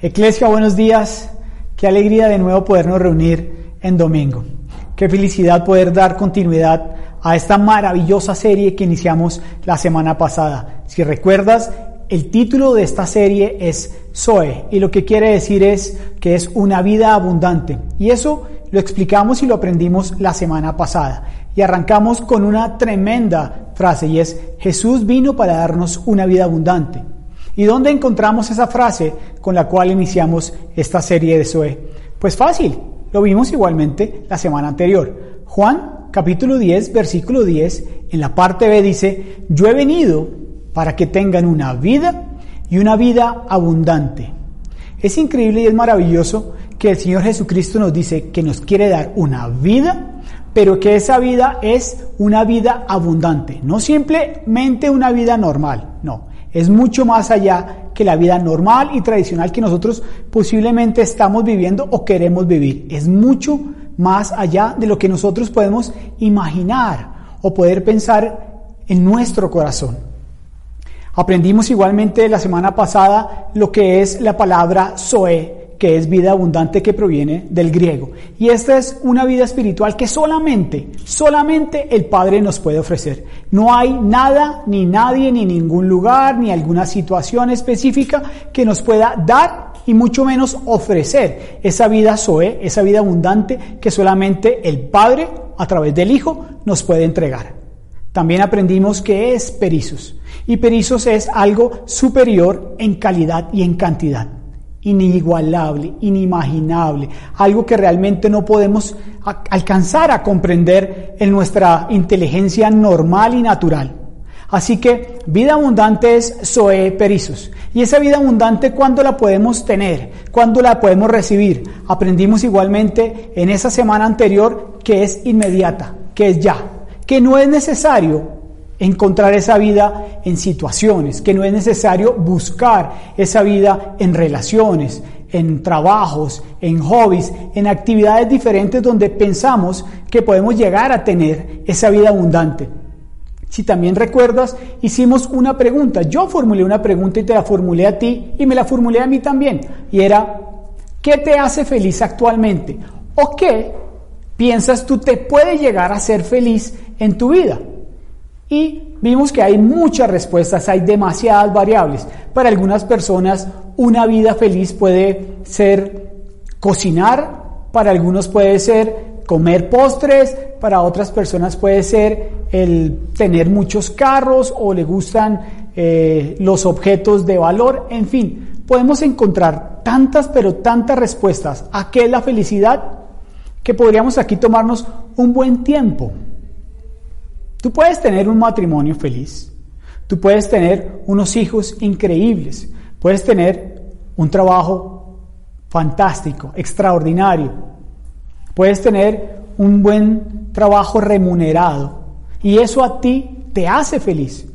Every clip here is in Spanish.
Eclesia, buenos días. Qué alegría de nuevo podernos reunir en domingo. Qué felicidad poder dar continuidad a esta maravillosa serie que iniciamos la semana pasada. Si recuerdas, el título de esta serie es Zoe y lo que quiere decir es que es una vida abundante. Y eso lo explicamos y lo aprendimos la semana pasada. Y arrancamos con una tremenda frase y es Jesús vino para darnos una vida abundante. ¿Y dónde encontramos esa frase con la cual iniciamos esta serie de Zoe? Pues fácil, lo vimos igualmente la semana anterior. Juan capítulo 10, versículo 10, en la parte B dice, yo he venido para que tengan una vida y una vida abundante. Es increíble y es maravilloso que el Señor Jesucristo nos dice que nos quiere dar una vida, pero que esa vida es una vida abundante, no simplemente una vida normal, no, es mucho más allá que la vida normal y tradicional que nosotros posiblemente estamos viviendo o queremos vivir. Es mucho más allá de lo que nosotros podemos imaginar o poder pensar en nuestro corazón. Aprendimos igualmente la semana pasada lo que es la palabra Zoe, que es vida abundante que proviene del griego. Y esta es una vida espiritual que solamente, solamente el Padre nos puede ofrecer. No hay nada, ni nadie, ni ningún lugar, ni alguna situación específica que nos pueda dar y mucho menos ofrecer esa vida Zoe, esa vida abundante que solamente el Padre a través del Hijo nos puede entregar. También aprendimos que es perizos. Y perizos es algo superior en calidad y en cantidad inigualable, inimaginable, algo que realmente no podemos alcanzar a comprender en nuestra inteligencia normal y natural. Así que vida abundante es Zoe Perizos. Y esa vida abundante, ¿cuándo la podemos tener? ¿Cuándo la podemos recibir? Aprendimos igualmente en esa semana anterior que es inmediata, que es ya, que no es necesario encontrar esa vida en situaciones, que no es necesario buscar esa vida en relaciones, en trabajos, en hobbies, en actividades diferentes donde pensamos que podemos llegar a tener esa vida abundante. Si también recuerdas, hicimos una pregunta. Yo formulé una pregunta y te la formulé a ti y me la formulé a mí también. Y era, ¿qué te hace feliz actualmente? ¿O qué piensas tú te puede llegar a ser feliz en tu vida? Y vimos que hay muchas respuestas, hay demasiadas variables. Para algunas personas una vida feliz puede ser cocinar, para algunos puede ser comer postres, para otras personas puede ser el tener muchos carros o le gustan eh, los objetos de valor, en fin, podemos encontrar tantas pero tantas respuestas. A qué es la felicidad que podríamos aquí tomarnos un buen tiempo Tú puedes tener un matrimonio feliz, tú puedes tener unos hijos increíbles, puedes tener un trabajo fantástico, extraordinario, puedes tener un buen trabajo remunerado. Y eso a ti te hace feliz.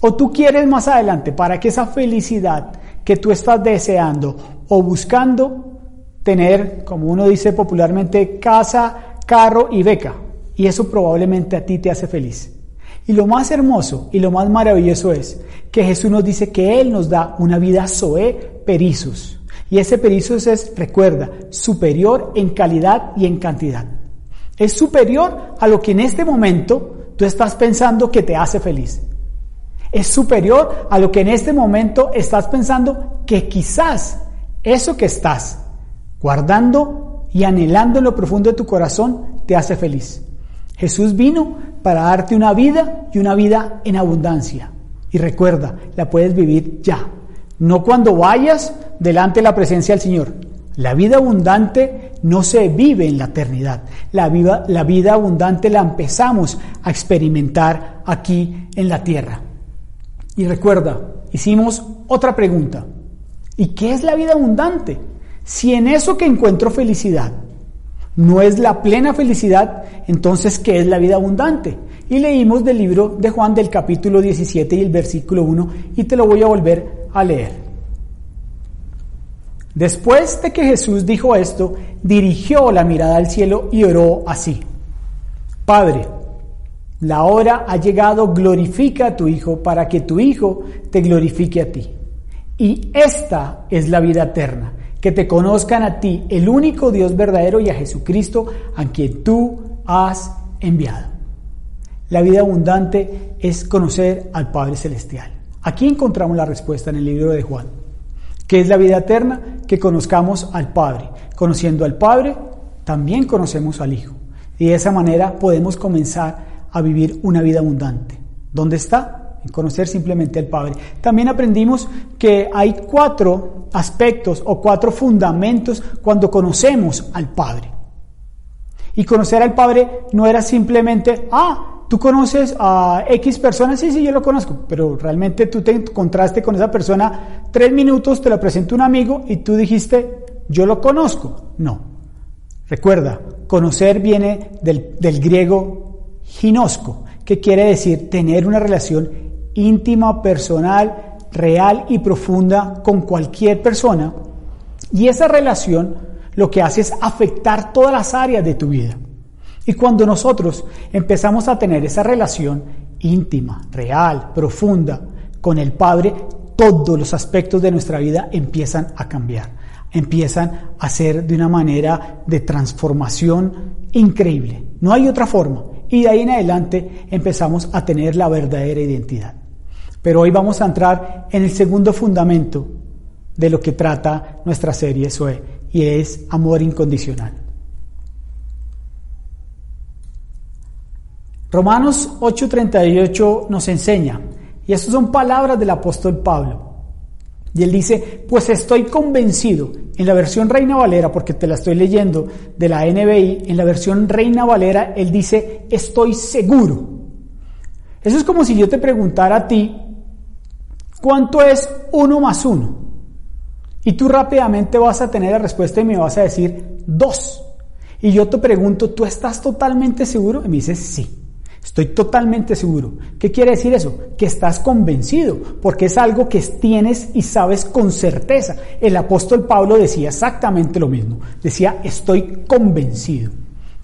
O tú quieres más adelante para que esa felicidad que tú estás deseando o buscando tener, como uno dice popularmente, casa, carro y beca y eso probablemente a ti te hace feliz. Y lo más hermoso y lo más maravilloso es que Jesús nos dice que Él nos da una vida Zoe Perizos. Y ese Perizos es, recuerda, superior en calidad y en cantidad. Es superior a lo que en este momento tú estás pensando que te hace feliz. Es superior a lo que en este momento estás pensando que quizás eso que estás guardando y anhelando en lo profundo de tu corazón te hace feliz. Jesús vino para darte una vida y una vida en abundancia. Y recuerda, la puedes vivir ya, no cuando vayas delante de la presencia del Señor. La vida abundante no se vive en la eternidad. La vida, la vida abundante la empezamos a experimentar aquí en la tierra. Y recuerda, hicimos otra pregunta. ¿Y qué es la vida abundante? Si en eso que encuentro felicidad, no es la plena felicidad, entonces, ¿qué es la vida abundante? Y leímos del libro de Juan del capítulo 17 y el versículo 1 y te lo voy a volver a leer. Después de que Jesús dijo esto, dirigió la mirada al cielo y oró así. Padre, la hora ha llegado, glorifica a tu Hijo para que tu Hijo te glorifique a ti Y esta es la vida eterna, que te conozcan a ti, el único Dios verdadero, y a Jesucristo, a quien tú has enviado. La vida abundante es conocer al Padre Celestial. Aquí encontramos la respuesta en el libro de Juan. ¿Qué es la vida eterna? Que conozcamos al Padre. Conociendo al Padre, también conocemos al Hijo. Y de esa manera podemos comenzar a vivir una vida abundante. ¿Dónde está? En conocer simplemente al Padre. También aprendimos que hay cuatro aspectos o cuatro fundamentos cuando conocemos al Padre. Y conocer al Padre no era simplemente, ah, Tú conoces a X personas, sí, sí, yo lo conozco, pero realmente tú te encontraste con esa persona tres minutos, te lo presentó un amigo y tú dijiste, yo lo conozco. No. Recuerda, conocer viene del, del griego ginosco, que quiere decir tener una relación íntima, personal, real y profunda con cualquier persona. Y esa relación lo que hace es afectar todas las áreas de tu vida. Y cuando nosotros empezamos a tener esa relación íntima, real, profunda con el Padre, todos los aspectos de nuestra vida empiezan a cambiar, empiezan a ser de una manera de transformación increíble. No hay otra forma. Y de ahí en adelante empezamos a tener la verdadera identidad. Pero hoy vamos a entrar en el segundo fundamento de lo que trata nuestra serie SOE y es amor incondicional. Romanos 8:38 nos enseña, y estas son palabras del apóstol Pablo. Y él dice, pues estoy convencido, en la versión Reina Valera, porque te la estoy leyendo de la NBI, en la versión Reina Valera, él dice, estoy seguro. Eso es como si yo te preguntara a ti, ¿cuánto es uno más uno? Y tú rápidamente vas a tener la respuesta y me vas a decir, dos. Y yo te pregunto, ¿tú estás totalmente seguro? Y me dices, sí. Estoy totalmente seguro. ¿Qué quiere decir eso? Que estás convencido, porque es algo que tienes y sabes con certeza. El apóstol Pablo decía exactamente lo mismo. Decía, estoy convencido,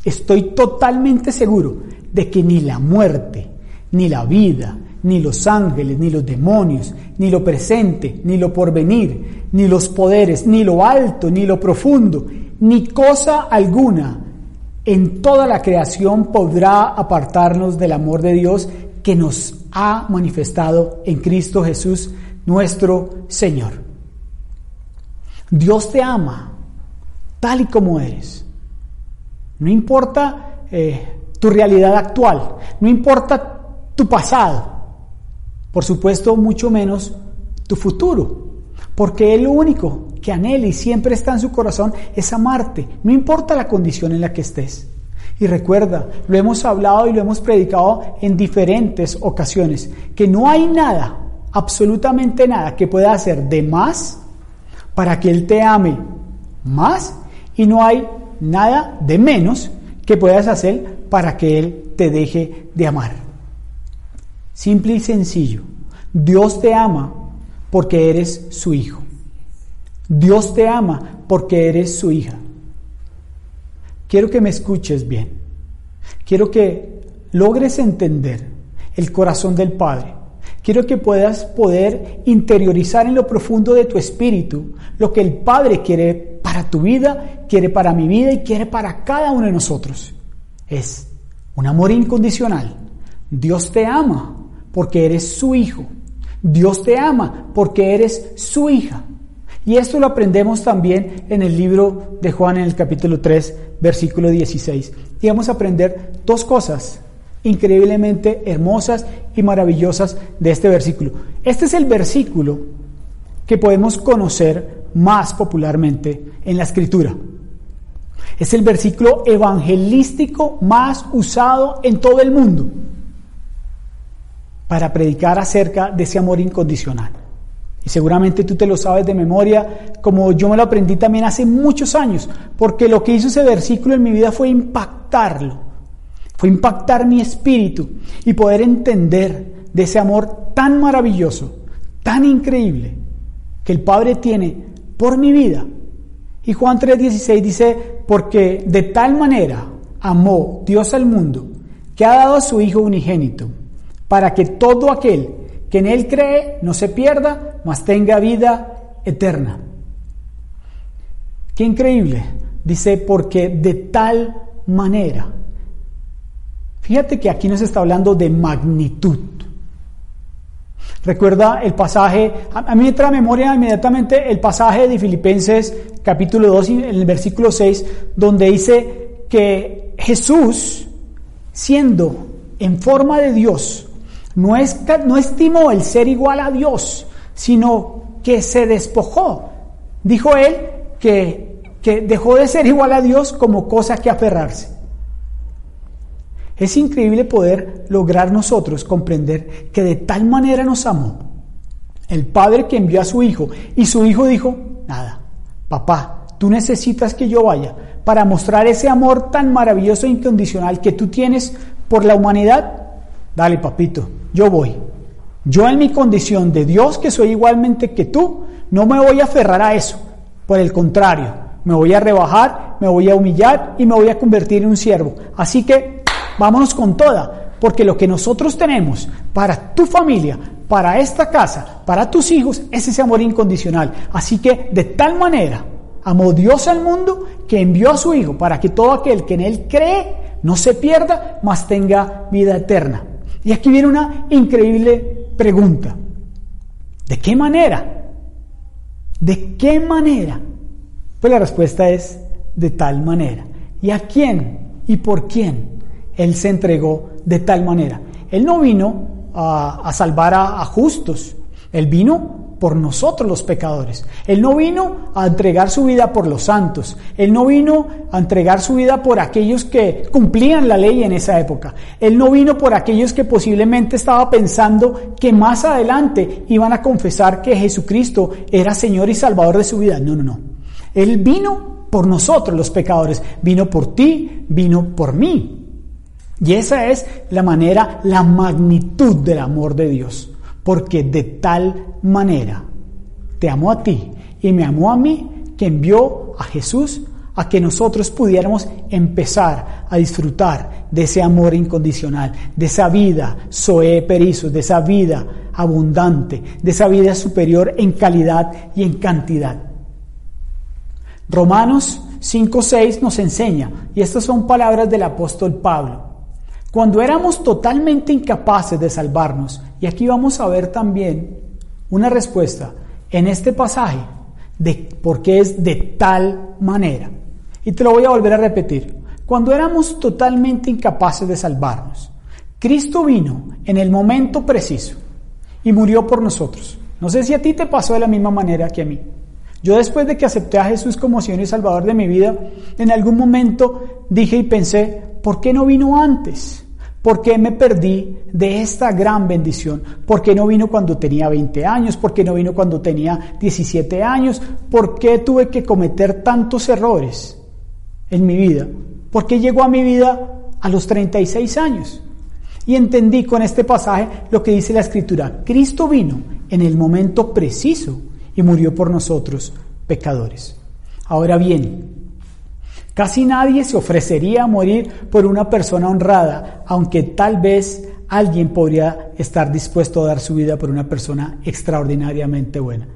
estoy totalmente seguro de que ni la muerte, ni la vida, ni los ángeles, ni los demonios, ni lo presente, ni lo porvenir, ni los poderes, ni lo alto, ni lo profundo, ni cosa alguna en toda la creación podrá apartarnos del amor de Dios que nos ha manifestado en Cristo Jesús, nuestro Señor. Dios te ama tal y como eres. No importa eh, tu realidad actual, no importa tu pasado, por supuesto mucho menos tu futuro, porque Él único que anhela y siempre está en su corazón es amarte, no importa la condición en la que estés. Y recuerda, lo hemos hablado y lo hemos predicado en diferentes ocasiones, que no hay nada, absolutamente nada, que pueda hacer de más para que Él te ame más y no hay nada de menos que puedas hacer para que Él te deje de amar. Simple y sencillo. Dios te ama porque eres su hijo. Dios te ama porque eres su hija. Quiero que me escuches bien. Quiero que logres entender el corazón del Padre. Quiero que puedas poder interiorizar en lo profundo de tu espíritu lo que el Padre quiere para tu vida, quiere para mi vida y quiere para cada uno de nosotros. Es un amor incondicional. Dios te ama porque eres su hijo. Dios te ama porque eres su hija. Y esto lo aprendemos también en el libro de Juan en el capítulo 3, versículo 16. Y vamos a aprender dos cosas increíblemente hermosas y maravillosas de este versículo. Este es el versículo que podemos conocer más popularmente en la escritura. Es el versículo evangelístico más usado en todo el mundo para predicar acerca de ese amor incondicional. Y seguramente tú te lo sabes de memoria, como yo me lo aprendí también hace muchos años, porque lo que hizo ese versículo en mi vida fue impactarlo, fue impactar mi espíritu y poder entender de ese amor tan maravilloso, tan increíble, que el Padre tiene por mi vida. Y Juan 3:16 dice, porque de tal manera amó Dios al mundo, que ha dado a su Hijo unigénito, para que todo aquel que en Él cree no se pierda, mas tenga vida eterna. Qué increíble. Dice, porque de tal manera. Fíjate que aquí nos está hablando de magnitud. Recuerda el pasaje, a mí me trae a memoria inmediatamente el pasaje de Filipenses capítulo 2, en el versículo 6, donde dice que Jesús, siendo en forma de Dios, no, es, no estimó el ser igual a Dios, sino que se despojó. Dijo él que, que dejó de ser igual a Dios como cosa que aferrarse. Es increíble poder lograr nosotros comprender que de tal manera nos amó el Padre que envió a su Hijo y su Hijo dijo, nada, papá, tú necesitas que yo vaya para mostrar ese amor tan maravilloso e incondicional que tú tienes por la humanidad. Dale, papito, yo voy. Yo en mi condición de Dios, que soy igualmente que tú, no me voy a aferrar a eso. Por el contrario, me voy a rebajar, me voy a humillar y me voy a convertir en un siervo. Así que vámonos con toda, porque lo que nosotros tenemos para tu familia, para esta casa, para tus hijos, es ese amor incondicional. Así que de tal manera amó Dios al mundo que envió a su Hijo para que todo aquel que en Él cree no se pierda, mas tenga vida eterna. Y aquí viene una increíble pregunta. ¿De qué manera? ¿De qué manera? Pues la respuesta es de tal manera. ¿Y a quién? ¿Y por quién? Él se entregó de tal manera. Él no vino a, salvar a, justos, Él vino por nosotros los pecadores. Él no vino a entregar su vida por los santos. Él no vino a entregar su vida por aquellos que cumplían la ley en esa época. Él no vino por aquellos que posiblemente estaba pensando que más adelante iban a confesar que Jesucristo era Señor y Salvador de su vida. No, no, no. Él vino por nosotros los pecadores. Vino por ti, vino por mí. Y esa es la manera, la magnitud del amor de Dios. Porque de tal manera te amó a ti y me amó a mí que envió a Jesús a que nosotros pudiéramos empezar a disfrutar de ese amor incondicional, de esa vida soe perizos, de esa vida abundante, de esa vida superior en calidad y en cantidad. Romanos 5.6 nos enseña, y estas son palabras del apóstol Pablo, cuando éramos totalmente incapaces de salvarnos, y aquí vamos a ver también una respuesta en este pasaje de por qué es de tal manera. Y te lo voy a volver a repetir. Cuando éramos totalmente incapaces de salvarnos, Cristo vino en el momento preciso y murió por nosotros. No sé si a ti te pasó de la misma manera que a mí. Yo después de que acepté a Jesús como Señor y Salvador de mi vida, en algún momento dije y pensé, ¿por qué no vino antes? ¿Por qué me perdí de esta gran bendición? ¿Por qué no vino cuando tenía 20 años? ¿Por qué no vino cuando tenía 17 años? ¿Por qué tuve que cometer tantos errores en mi vida? ¿Por qué llegó a mi vida a los 36 años? Y entendí con este pasaje lo que dice la escritura. Cristo vino en el momento preciso y murió por nosotros, pecadores. Ahora bien, casi nadie se ofrecería a morir por una persona honrada, aunque tal vez alguien podría estar dispuesto a dar su vida por una persona extraordinariamente buena.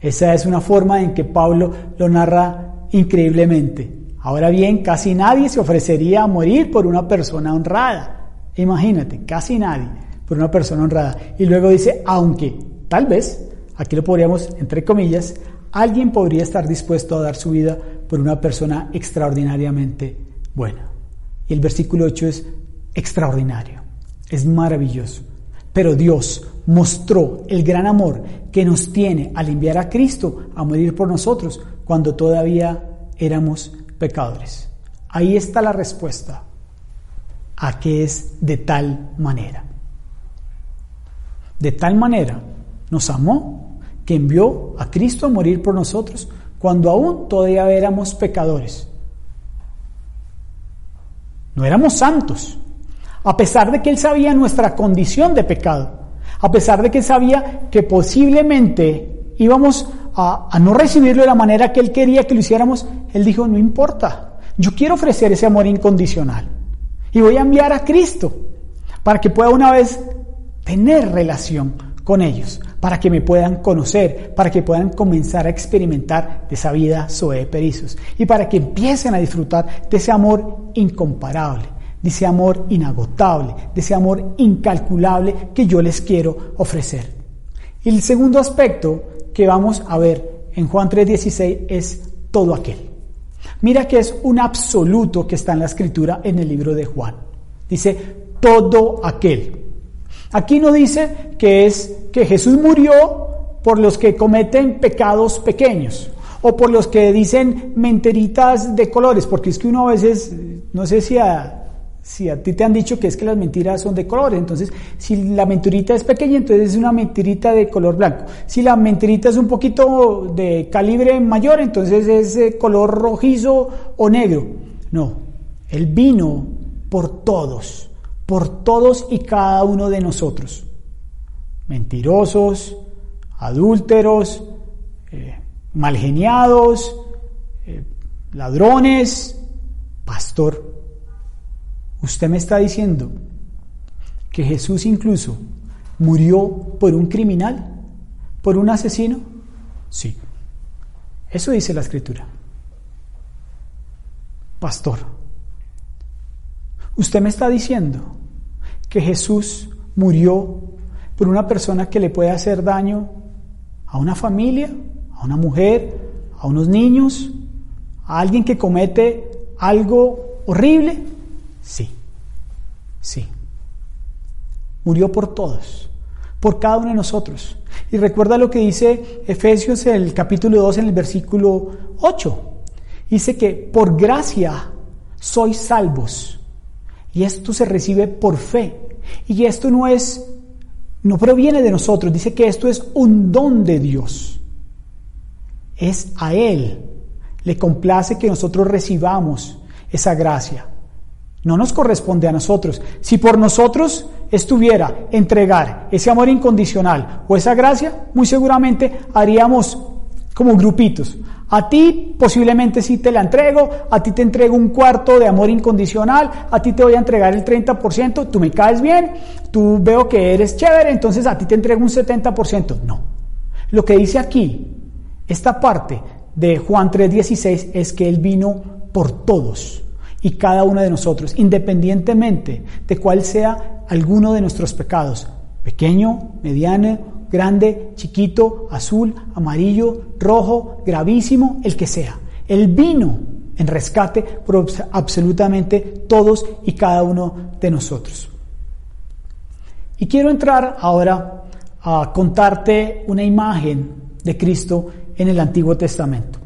Esa es una forma en que Pablo lo narra increíblemente. Ahora bien, casi nadie se ofrecería a morir por una persona honrada. Imagínate, casi nadie por una persona honrada. Y luego dice, aunque tal vez Aquí lo podríamos, entre comillas, alguien podría estar dispuesto a dar su vida por una persona extraordinariamente buena. Y el versículo 8 es extraordinario, es maravilloso. Pero Dios mostró el gran amor que nos tiene al enviar a Cristo a morir por nosotros cuando todavía éramos pecadores. Ahí está la respuesta a que es de tal manera. De tal manera nos amó que envió a Cristo a morir por nosotros cuando aún todavía éramos pecadores. No éramos santos, a pesar de que Él sabía nuestra condición de pecado, a pesar de que sabía que posiblemente íbamos a, a no recibirlo de la manera que Él quería que lo hiciéramos, Él dijo, no importa, yo quiero ofrecer ese amor incondicional y voy a enviar a Cristo para que pueda una vez tener relación con ellos, para que me puedan conocer, para que puedan comenzar a experimentar de esa vida Zoe y para que empiecen a disfrutar de ese amor incomparable, de ese amor inagotable, de ese amor incalculable que yo les quiero ofrecer. Y el segundo aspecto que vamos a ver en Juan 3:16 es todo aquel. Mira que es un absoluto que está en la escritura en el libro de Juan. Dice todo aquel. Aquí no dice que es que Jesús murió por los que cometen pecados pequeños o por los que dicen menteritas de colores, porque es que uno a veces, no sé si a, si a ti te han dicho que es que las mentiras son de colores, entonces si la mentirita es pequeña, entonces es una mentirita de color blanco. Si la mentirita es un poquito de calibre mayor, entonces es de color rojizo o negro. No, él vino por todos por todos y cada uno de nosotros. Mentirosos, adúlteros, eh, malgeniados, eh, ladrones, pastor. Usted me está diciendo que Jesús incluso murió por un criminal, por un asesino. Sí, eso dice la escritura. Pastor, usted me está diciendo que Jesús murió por una persona que le puede hacer daño a una familia, a una mujer, a unos niños, a alguien que comete algo horrible? Sí, sí. Murió por todos, por cada uno de nosotros. Y recuerda lo que dice Efesios en el capítulo 2 en el versículo 8. Dice que por gracia sois salvos y esto se recibe por fe. Y esto no es, no proviene de nosotros, dice que esto es un don de Dios. Es a Él. Le complace que nosotros recibamos esa gracia. No nos corresponde a nosotros. Si por nosotros estuviera entregar ese amor incondicional o esa gracia, muy seguramente haríamos como grupitos. A ti posiblemente sí te la entrego, a ti te entrego un cuarto de amor incondicional, a ti te voy a entregar el 30%, tú me caes bien, tú veo que eres chévere, entonces a ti te entrego un 70%. No. Lo que dice aquí, esta parte de Juan 3:16 es que Él vino por todos y cada uno de nosotros, independientemente de cuál sea alguno de nuestros pecados, pequeño, mediano grande, chiquito, azul, amarillo, rojo, gravísimo, el que sea. Él vino en rescate por absolutamente todos y cada uno de nosotros. Y quiero entrar ahora a contarte una imagen de Cristo en el Antiguo Testamento.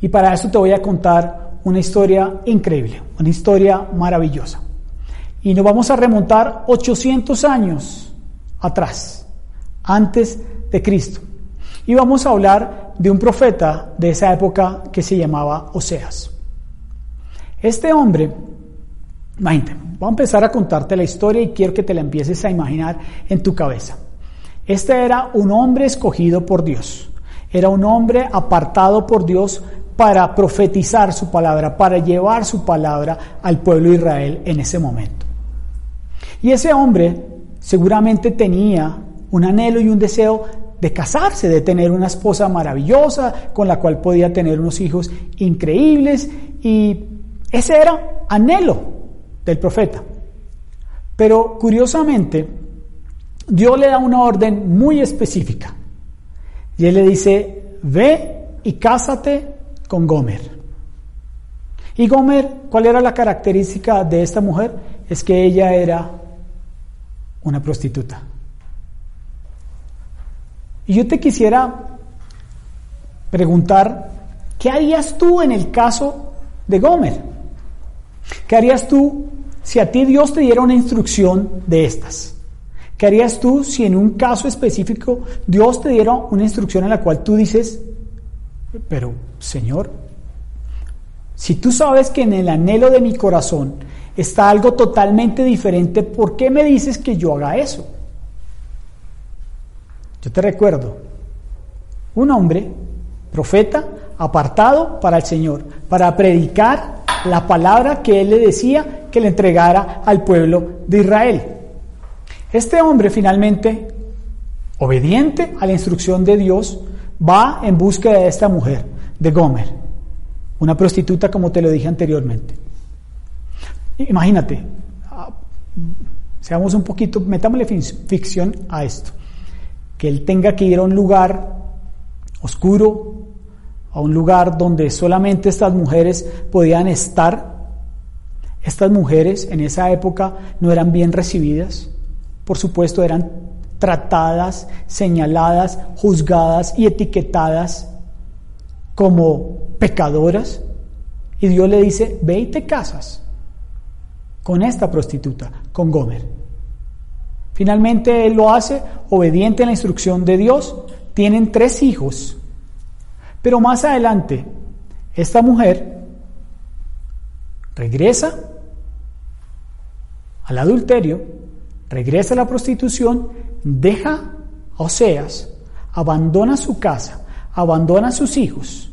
Y para eso te voy a contar una historia increíble, una historia maravillosa. Y nos vamos a remontar 800 años atrás antes de Cristo. Y vamos a hablar de un profeta de esa época que se llamaba Oseas. Este hombre, imagínate, voy a empezar a contarte la historia y quiero que te la empieces a imaginar en tu cabeza. Este era un hombre escogido por Dios, era un hombre apartado por Dios para profetizar su palabra, para llevar su palabra al pueblo de Israel en ese momento. Y ese hombre seguramente tenía un anhelo y un deseo de casarse, de tener una esposa maravillosa con la cual podía tener unos hijos increíbles y ese era anhelo del profeta. Pero curiosamente, Dios le da una orden muy específica y él le dice, ve y cásate con Gomer. Y Gomer, ¿cuál era la característica de esta mujer? Es que ella era una prostituta. Y yo te quisiera preguntar, ¿qué harías tú en el caso de Gomer? ¿Qué harías tú si a ti Dios te diera una instrucción de estas? ¿Qué harías tú si en un caso específico Dios te diera una instrucción en la cual tú dices, pero Señor, si tú sabes que en el anhelo de mi corazón está algo totalmente diferente, ¿por qué me dices que yo haga eso? Yo te recuerdo, un hombre, profeta, apartado para el Señor, para predicar la palabra que él le decía que le entregara al pueblo de Israel. Este hombre finalmente obediente a la instrucción de Dios, va en búsqueda de esta mujer, de Gomer, una prostituta como te lo dije anteriormente. Imagínate, ah, seamos un poquito, metámosle ficción a esto, que él tenga que ir a un lugar oscuro, a un lugar donde solamente estas mujeres podían estar. Estas mujeres en esa época no eran bien recibidas, por supuesto eran tratadas, señaladas, juzgadas y etiquetadas como pecadoras. Y Dios le dice, ve y te casas con esta prostituta, con Gomer. Finalmente él lo hace obediente a la instrucción de Dios. Tienen tres hijos. Pero más adelante, esta mujer regresa al adulterio, regresa a la prostitución deja a Oseas, abandona su casa, abandona a sus hijos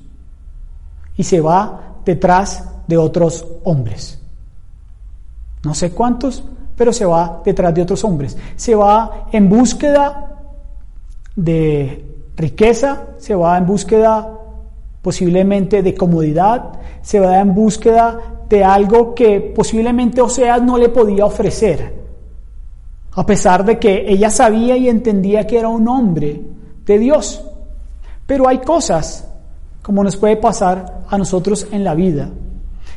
y se va detrás de otros hombres. No sé cuántos, pero se va detrás de otros hombres. Se va en búsqueda de riqueza, se va en búsqueda posiblemente de comodidad, se va en búsqueda de algo que posiblemente Oseas no le podía ofrecer a pesar de que ella sabía y entendía que era un hombre de Dios. Pero hay cosas, como nos puede pasar a nosotros en la vida,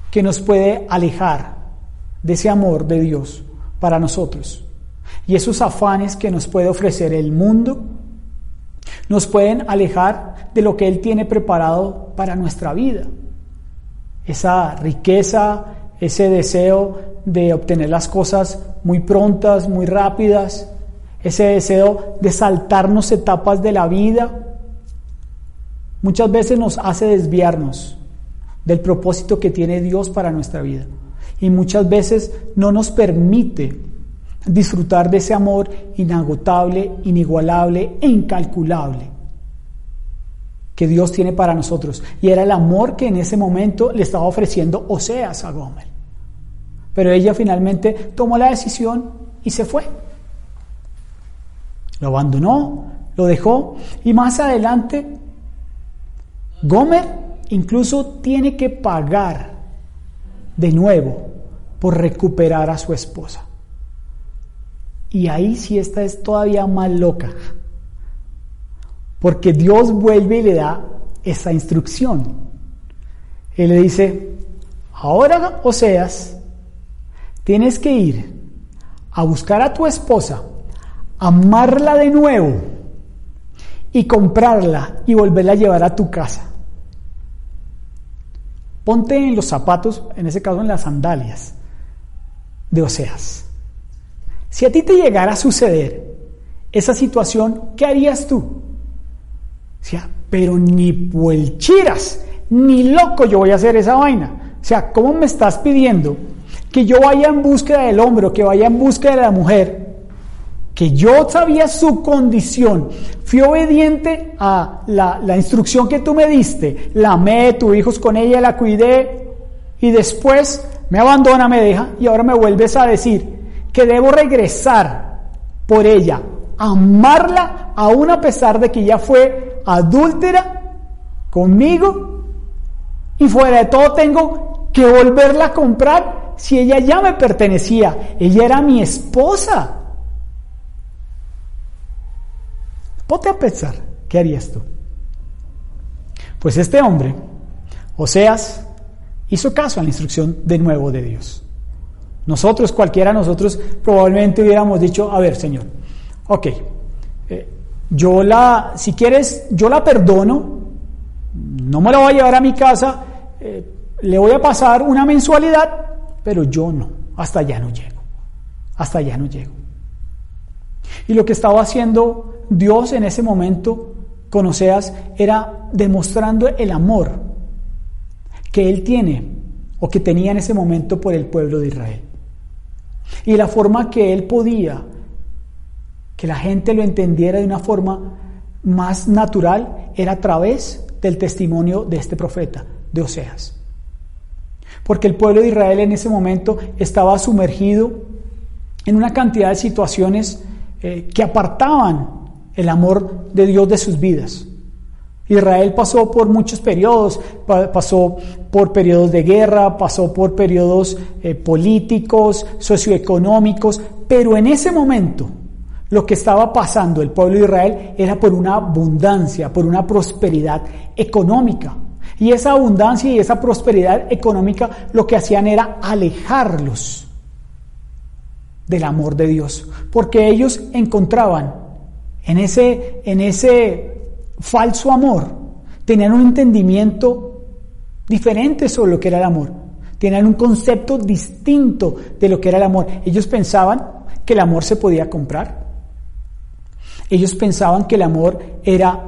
que nos puede alejar de ese amor de Dios para nosotros. Y esos afanes que nos puede ofrecer el mundo nos pueden alejar de lo que Él tiene preparado para nuestra vida. Esa riqueza, ese deseo de obtener las cosas muy prontas, muy rápidas, ese deseo de saltarnos etapas de la vida, muchas veces nos hace desviarnos del propósito que tiene Dios para nuestra vida. Y muchas veces no nos permite disfrutar de ese amor inagotable, inigualable e incalculable que Dios tiene para nosotros. Y era el amor que en ese momento le estaba ofreciendo Oseas a Gomer. Pero ella finalmente tomó la decisión y se fue. Lo abandonó, lo dejó y más adelante Gomer incluso tiene que pagar de nuevo por recuperar a su esposa. Y ahí sí esta es todavía más loca. Porque Dios vuelve y le da esa instrucción. Él le dice, ahora Oseas, Tienes que ir a buscar a tu esposa, amarla de nuevo y comprarla y volverla a llevar a tu casa. Ponte en los zapatos, en ese caso en las sandalias de Oseas. Si a ti te llegara a suceder esa situación, ¿qué harías tú? O sea, pero ni puelchiras, ni loco yo voy a hacer esa vaina. O sea, ¿cómo me estás pidiendo que yo vaya en búsqueda del hombre que vaya en búsqueda de la mujer, que yo sabía su condición, fui obediente a la, la instrucción que tú me diste, la amé, tuve hijos con ella, la cuidé y después me abandona, me deja y ahora me vuelves a decir que debo regresar por ella, amarla aún a pesar de que ella fue adúltera conmigo y fuera de todo tengo que volverla a comprar si ella ya me pertenecía, ella era mi esposa. Ponte a pensar, ¿qué harías tú? Pues este hombre, Oseas, hizo caso a la instrucción de nuevo de Dios. Nosotros, cualquiera de nosotros, probablemente hubiéramos dicho, a ver, Señor, ok, eh, yo la, si quieres, yo la perdono, no me la voy a llevar a mi casa, eh, le voy a pasar una mensualidad, pero yo no, hasta allá no llego, hasta allá no llego. Y lo que estaba haciendo Dios en ese momento con Oseas era demostrando el amor que él tiene o que tenía en ese momento por el pueblo de Israel. Y la forma que él podía que la gente lo entendiera de una forma más natural era a través del testimonio de este profeta, de Oseas porque el pueblo de Israel en ese momento estaba sumergido en una cantidad de situaciones eh, que apartaban el amor de Dios de sus vidas. Israel pasó por muchos periodos, pasó por periodos de guerra, pasó por periodos eh, políticos, socioeconómicos, pero en ese momento lo que estaba pasando el pueblo de Israel era por una abundancia, por una prosperidad económica. Y esa abundancia y esa prosperidad económica lo que hacían era alejarlos del amor de Dios, porque ellos encontraban en ese, en ese falso amor, tenían un entendimiento diferente sobre lo que era el amor, tenían un concepto distinto de lo que era el amor. Ellos pensaban que el amor se podía comprar. Ellos pensaban que el amor era,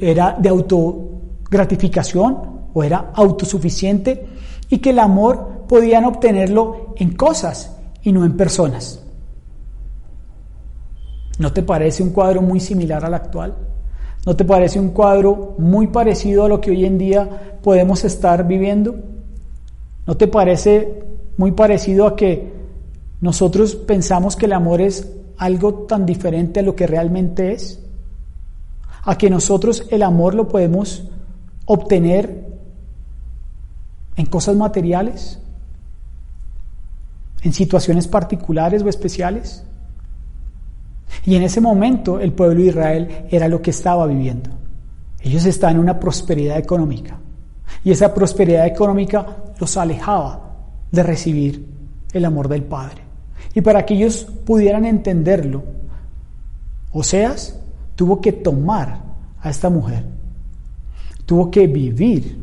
era de autogratificación o era autosuficiente y que el amor podían obtenerlo en cosas y no en personas. ¿No te parece un cuadro muy similar al actual? ¿No te parece un cuadro muy parecido a lo que hoy en día podemos estar viviendo? ¿No te parece muy parecido a que nosotros pensamos que el amor es algo tan diferente a lo que realmente es? A que nosotros el amor lo podemos obtener en cosas materiales, en situaciones particulares o especiales. Y en ese momento el pueblo de Israel era lo que estaba viviendo. Ellos estaban en una prosperidad económica. Y esa prosperidad económica los alejaba de recibir el amor del Padre. Y para que ellos pudieran entenderlo, Oseas tuvo que tomar a esta mujer, tuvo que vivir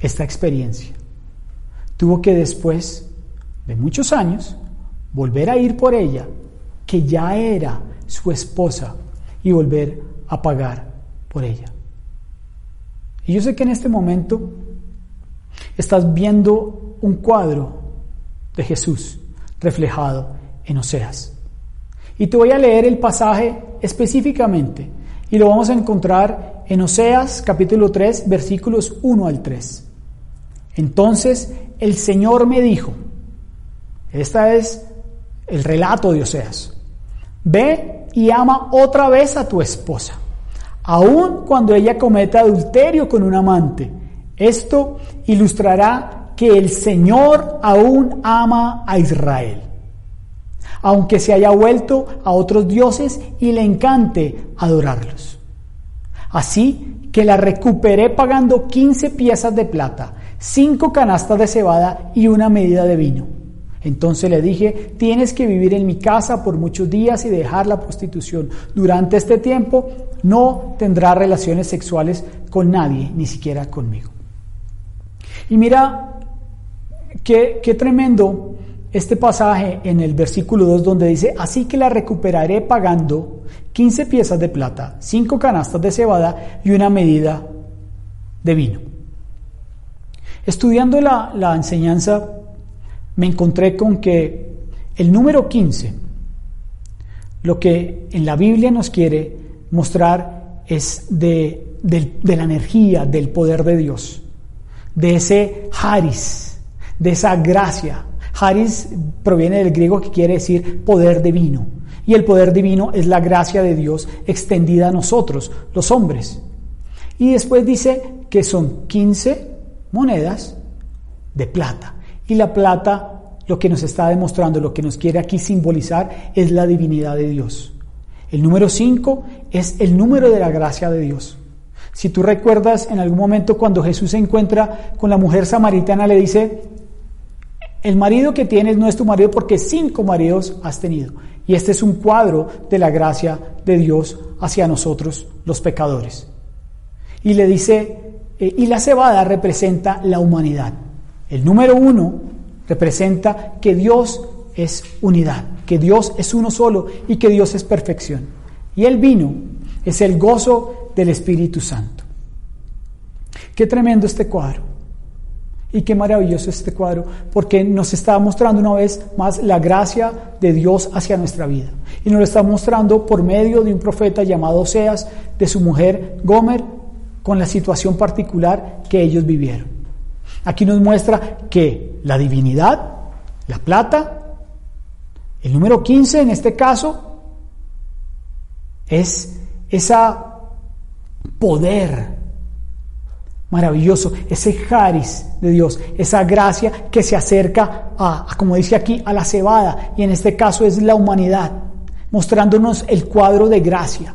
esta experiencia, tuvo que después de muchos años volver a ir por ella, que ya era su esposa y volver a pagar por ella. Y yo sé que en este momento estás viendo un cuadro de Jesús reflejado en Oseas. Y te voy a leer el pasaje específicamente y lo vamos a encontrar en Oseas capítulo 3 versículos 1 al 3. Entonces el Señor me dijo, este es el relato de Oseas, ve y ama otra vez a tu esposa, aun cuando ella cometa adulterio con un amante. Esto ilustrará que el Señor aún ama a Israel, aunque se haya vuelto a otros dioses y le encante adorarlos. Así que la recuperé pagando 15 piezas de plata, cinco canastas de cebada y una medida de vino. Entonces le dije, tienes que vivir en mi casa por muchos días y dejar la prostitución. Durante este tiempo no tendrá relaciones sexuales con nadie, ni siquiera conmigo. Y mira, qué, qué tremendo este pasaje en el versículo 2 donde dice, así que la recuperaré pagando 15 piezas de plata, 5 canastas de cebada y una medida de vino. Estudiando la enseñanza me encontré con que el número 15, lo que en la Biblia nos quiere mostrar es de, la energía, del poder de Dios, de ese haris, de esa gracia. Haris proviene del griego que quiere decir poder divino. Y el poder divino es la gracia de Dios extendida a nosotros, los hombres. Y después dice que son 15 monedas de plata. Y la plata lo que nos está demostrando, lo que nos quiere aquí simbolizar es la divinidad de Dios. El número 5 es el número de la gracia de Dios. Si tú recuerdas en algún momento cuando Jesús se encuentra con la mujer samaritana, le dice, el marido que tienes no es tu marido porque cinco maridos has tenido. Y este es un cuadro de la gracia de Dios hacia nosotros, los pecadores. Y le dice, eh, y la cebada representa la humanidad. El número uno representa que Dios es unidad, que Dios es uno solo y que Dios es perfección. Y el vino es el gozo del Espíritu Santo. Qué tremendo este cuadro. Y qué maravilloso este cuadro, porque nos está mostrando una vez más la gracia de Dios hacia nuestra vida. Y nos lo está mostrando por medio de un profeta llamado Oseas, de su mujer Gomer, con la situación particular que ellos vivieron. Aquí nos muestra que la divinidad, la plata, el número 15 en este caso, es esa poder maravilloso, ese jaris de Dios, esa gracia que se acerca a, como dice aquí, a la cebada, y en este caso es la humanidad, mostrándonos el cuadro de gracia,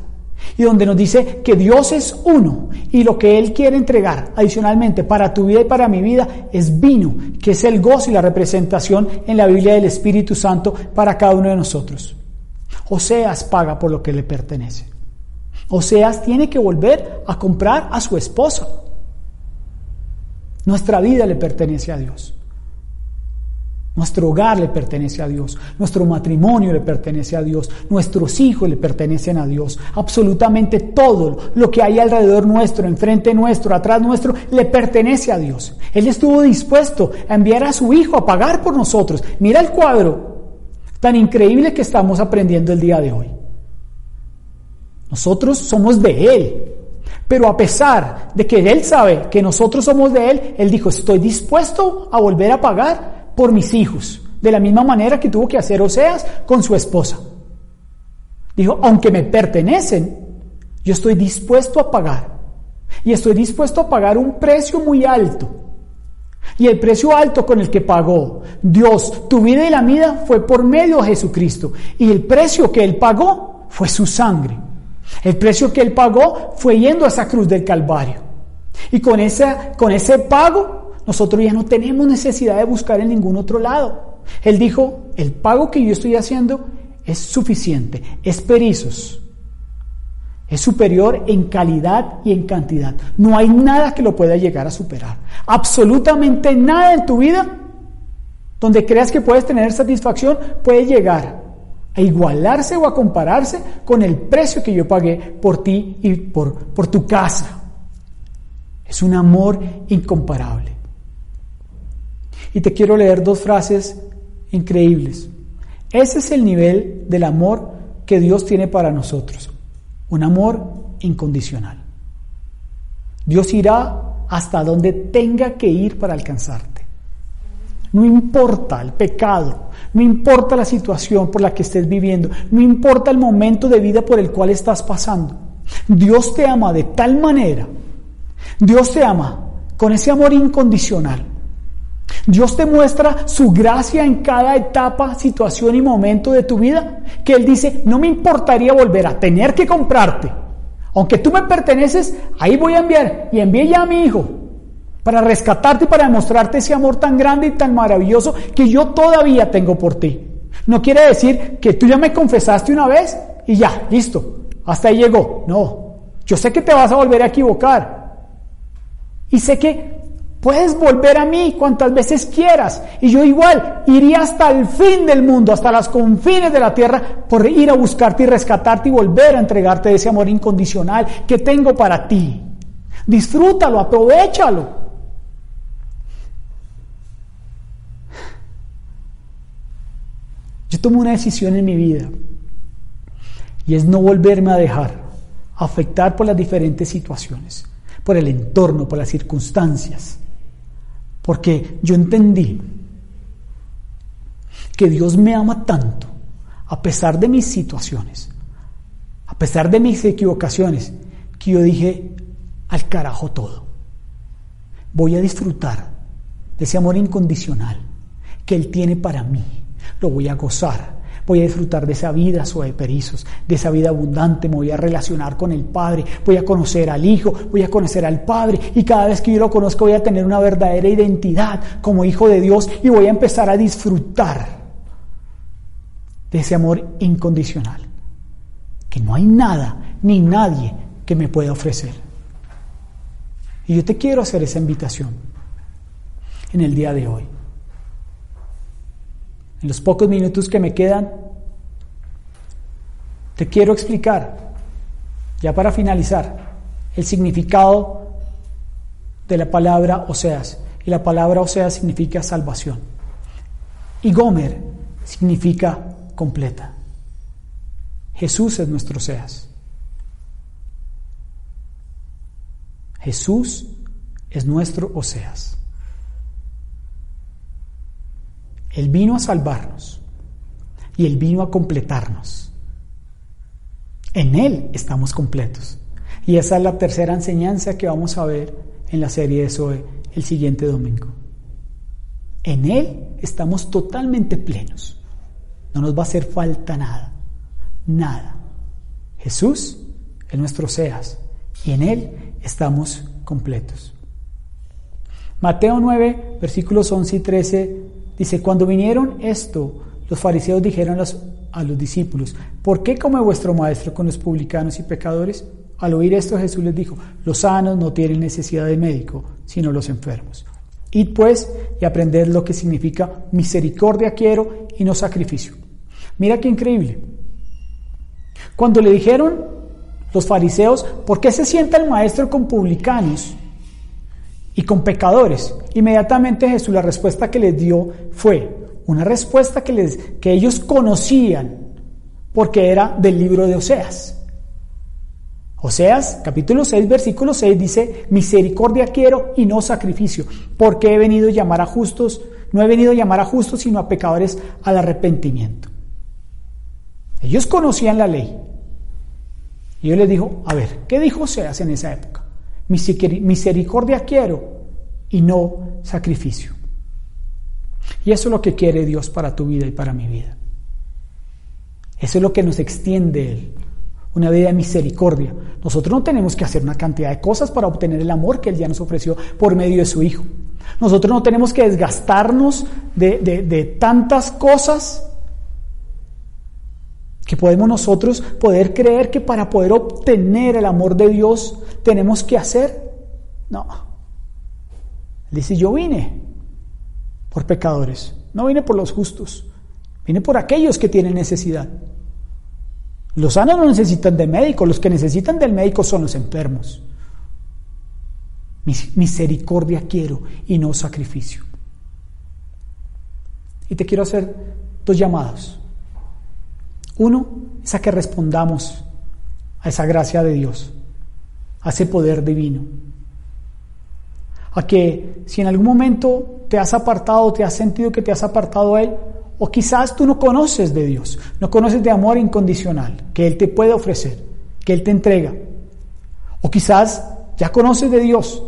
y donde nos dice que Dios es uno, y lo que Él quiere entregar adicionalmente para tu vida y para mi vida es vino, que es el gozo y la representación en la Biblia del Espíritu Santo para cada uno de nosotros. Oseas paga por lo que le pertenece. Oseas tiene que volver a comprar a su esposa. Nuestra vida le pertenece a Dios. Nuestro hogar le pertenece a Dios, nuestro matrimonio le pertenece a Dios, nuestros hijos le pertenecen a Dios. Absolutamente todo lo que hay alrededor nuestro, enfrente nuestro, atrás nuestro, le pertenece a Dios. Él estuvo dispuesto a enviar a su hijo a pagar por nosotros. Mira el cuadro tan increíble que estamos aprendiendo el día de hoy. Nosotros somos de Él. Pero a pesar de que Él sabe que nosotros somos de Él, Él dijo, estoy dispuesto a volver a pagar por mis hijos, de la misma manera que tuvo que hacer Oseas con su esposa. Dijo, aunque me pertenecen, yo estoy dispuesto a pagar. Y estoy dispuesto a pagar un precio muy alto. Y el precio alto con el que pagó Dios tu vida y la mía fue por medio de Jesucristo. Y el precio que Él pagó fue su sangre. El precio que él pagó fue yendo a esa cruz del Calvario. Y con, con ese pago, nosotros ya no tenemos necesidad de buscar en ningún otro lado. Él dijo, el pago que yo estoy haciendo es suficiente, es perizos, es superior en calidad y en cantidad. No hay nada que lo pueda llegar a superar. Absolutamente nada en tu vida donde creas que puedes tener satisfacción puede llegar a igualarse o a compararse con el precio que yo pagué por ti y por, por tu casa. Es un amor incomparable. Y te quiero leer dos frases increíbles. Ese es el nivel del amor que Dios tiene para nosotros. Un amor incondicional. Dios irá hasta donde tenga que ir para alcanzarte. No importa el pecado, no importa la situación por la que estés viviendo, no importa el momento de vida por el cual estás pasando. Dios te ama de tal manera, Dios te ama con ese amor incondicional. Dios te muestra su gracia en cada etapa, situación y momento de tu vida, que Él dice, no me importaría volver a tener que comprarte. Aunque tú me perteneces, ahí voy a enviar y envié ya a mi hijo para rescatarte y para demostrarte ese amor tan grande y tan maravilloso que yo todavía tengo por ti. No quiere decir que tú ya me confesaste una vez y ya, listo, hasta ahí llegó. No, yo sé que te vas a volver a equivocar. Y sé que puedes volver a mí cuantas veces quieras. Y yo igual iría hasta el fin del mundo, hasta las confines de la tierra, por ir a buscarte y rescatarte y volver a entregarte ese amor incondicional que tengo para ti. Disfrútalo, aprovechalo. Yo tomo una decisión en mi vida y es no volverme a dejar afectar por las diferentes situaciones, por el entorno, por las circunstancias, porque yo entendí que Dios me ama tanto a pesar de mis situaciones, a pesar de mis equivocaciones, que yo dije, al carajo todo. Voy a disfrutar de ese amor incondicional que Él tiene para mí lo voy a gozar. Voy a disfrutar de esa vida suave perizos, de esa vida abundante, me voy a relacionar con el Padre, voy a conocer al Hijo, voy a conocer al Padre. Y cada vez que yo lo conozco voy a tener una verdadera identidad como Hijo de Dios y voy a empezar a disfrutar de ese amor incondicional, que no hay nada ni nadie que me pueda ofrecer. Y yo te quiero hacer esa invitación en el día de hoy en los pocos minutos que me quedan, te quiero explicar, ya para finalizar, el significado de la palabra Oseas. Y la palabra Oseas significa salvación. Y Gomer significa completa. Jesús es nuestro Oseas. Jesús es nuestro Oseas. Él vino a salvarnos y Él vino a completarnos. En Él estamos completos. Y esa es la tercera enseñanza que vamos a ver en la serie de Zoe el siguiente domingo. En Él estamos totalmente plenos. No nos va a hacer falta nada. Nada. Jesús es nuestro Seas y en Él estamos completos. Mateo 9, versículos 11 y 13 dice, cuando vinieron esto, los fariseos dijeron a los discípulos, ¿por qué come vuestro maestro con los publicanos y pecadores? Al oír esto Jesús les dijo, los sanos no tienen necesidad de médico, sino los enfermos. Id pues y aprended lo que significa misericordia quiero y no sacrificio. Mira qué increíble. Cuando le dijeron los fariseos, ¿por qué se sienta el maestro con publicanos y con pecadores? Inmediatamente Jesús la respuesta que les dio fue una respuesta que, les, que ellos conocían porque era del libro de Oseas. Oseas, capítulo 6, versículo 6 dice, misericordia quiero y no sacrificio, porque he venido a llamar a justos, no he venido a llamar a justos, sino a pecadores al arrepentimiento. Ellos conocían la ley. Y yo les dijo, a ver, ¿qué dijo Oseas en esa época? Misericordia quiero y no sacrificio. Y eso es lo que quiere Dios para tu vida y para mi vida. Eso es lo que nos extiende Él una vida de misericordia. Nosotros no tenemos que hacer una cantidad de cosas para obtener el amor que Él ya nos ofreció por medio de su Hijo. Nosotros no tenemos que desgastarnos de, de tantas cosas que podemos nosotros poder creer que para poder obtener el amor de Dios tenemos que hacer. No. Él dice, yo vine por pecadores, no vine por los justos, vine por aquellos que tienen necesidad. Los sanos no necesitan de médico, los que necesitan del médico son los enfermos. Misericordia quiero y no sacrificio. Y te quiero hacer dos llamados. Uno es a que respondamos a esa gracia de Dios, a ese poder divino. A que si en algún momento te has apartado, te has sentido que te has apartado a Él, o quizás tú no conoces de Dios, no conoces de amor incondicional que Él te puede ofrecer, que Él te entrega. O quizás ya conoces de Dios,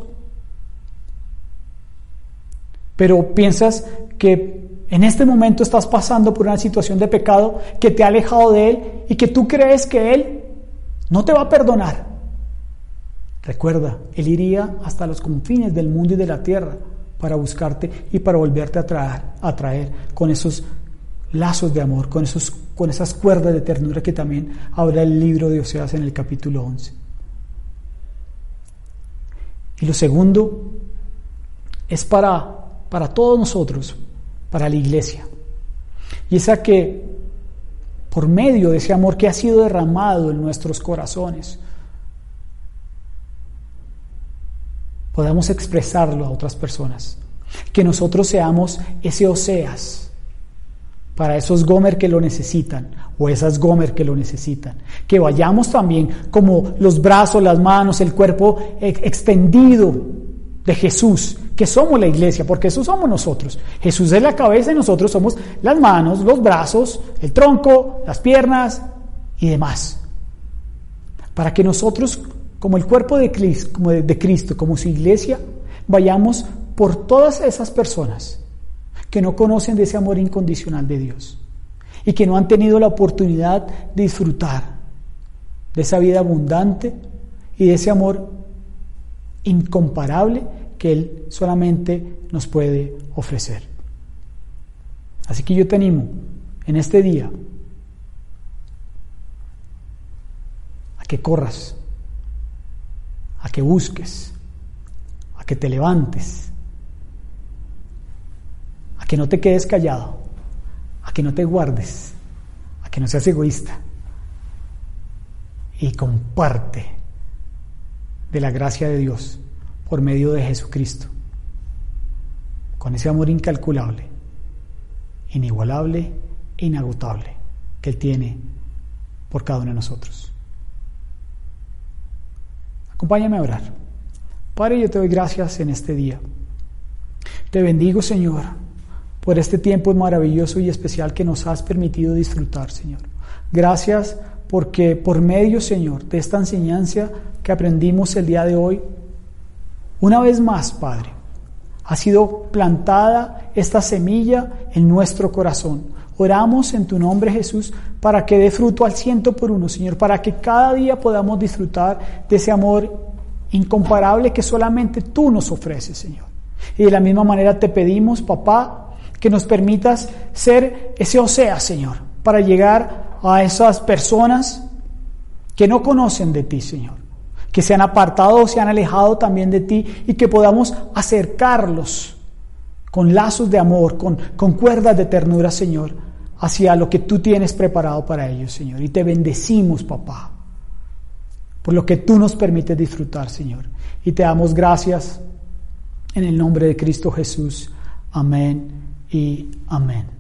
pero piensas que en este momento estás pasando por una situación de pecado que te ha alejado de Él y que tú crees que Él no te va a perdonar. Recuerda, Él iría hasta los confines del mundo y de la tierra para buscarte y para volverte a traer, a traer con esos lazos de amor, con, esos, con esas cuerdas de ternura que también habla el libro de Oseas en el capítulo 11. Y lo segundo es para, para todos nosotros, para la iglesia. Y es a que por medio de ese amor que ha sido derramado en nuestros corazones, podamos expresarlo a otras personas. Que nosotros seamos ese Oseas para esos Gomer que lo necesitan o esas Gomer que lo necesitan. Que vayamos también como los brazos, las manos, el cuerpo extendido de Jesús, que somos la iglesia, porque eso somos nosotros. Jesús es la cabeza y nosotros somos las manos, los brazos, el tronco, las piernas y demás. Para que nosotros, como el cuerpo de Cristo, como, de Cristo, como su iglesia, vayamos por todas esas personas que no conocen de ese amor incondicional de Dios y que no han tenido la oportunidad de disfrutar de esa vida abundante y de ese amor incomparable que Él solamente nos puede ofrecer. Así que yo te animo en este día a que corras, a que busques, a que te levantes que no te quedes callado, a que no te guardes, a que no seas egoísta y comparte de la gracia de Dios por medio de Jesucristo, con ese amor incalculable, inigualable e inagotable que Él tiene por cada uno de nosotros. Acompáñame a orar. Padre, yo te doy gracias en este día. Te bendigo, Señor por este tiempo maravilloso y especial que nos has permitido disfrutar, Señor. Gracias porque por medio, Señor, de esta enseñanza que aprendimos el día de hoy, una vez más, Padre, ha sido plantada esta semilla en nuestro corazón. Oramos en tu nombre, Jesús, para que dé fruto al ciento por uno, Señor, para que cada día podamos disfrutar de ese amor incomparable que solamente tú nos ofreces, Señor. Y de la misma manera te pedimos, papá, que nos permitas ser ese osea, Señor, para llegar a esas personas que no conocen de ti, Señor, que se han apartado o se han alejado también de ti y que podamos acercarlos con lazos de amor, con, con cuerdas de ternura, Señor, hacia lo que tú tienes preparado para ellos, Señor. Y te bendecimos, papá, por lo que tú nos permites disfrutar, Señor. Y te damos gracias en el nombre de Cristo Jesús. Amén y amén.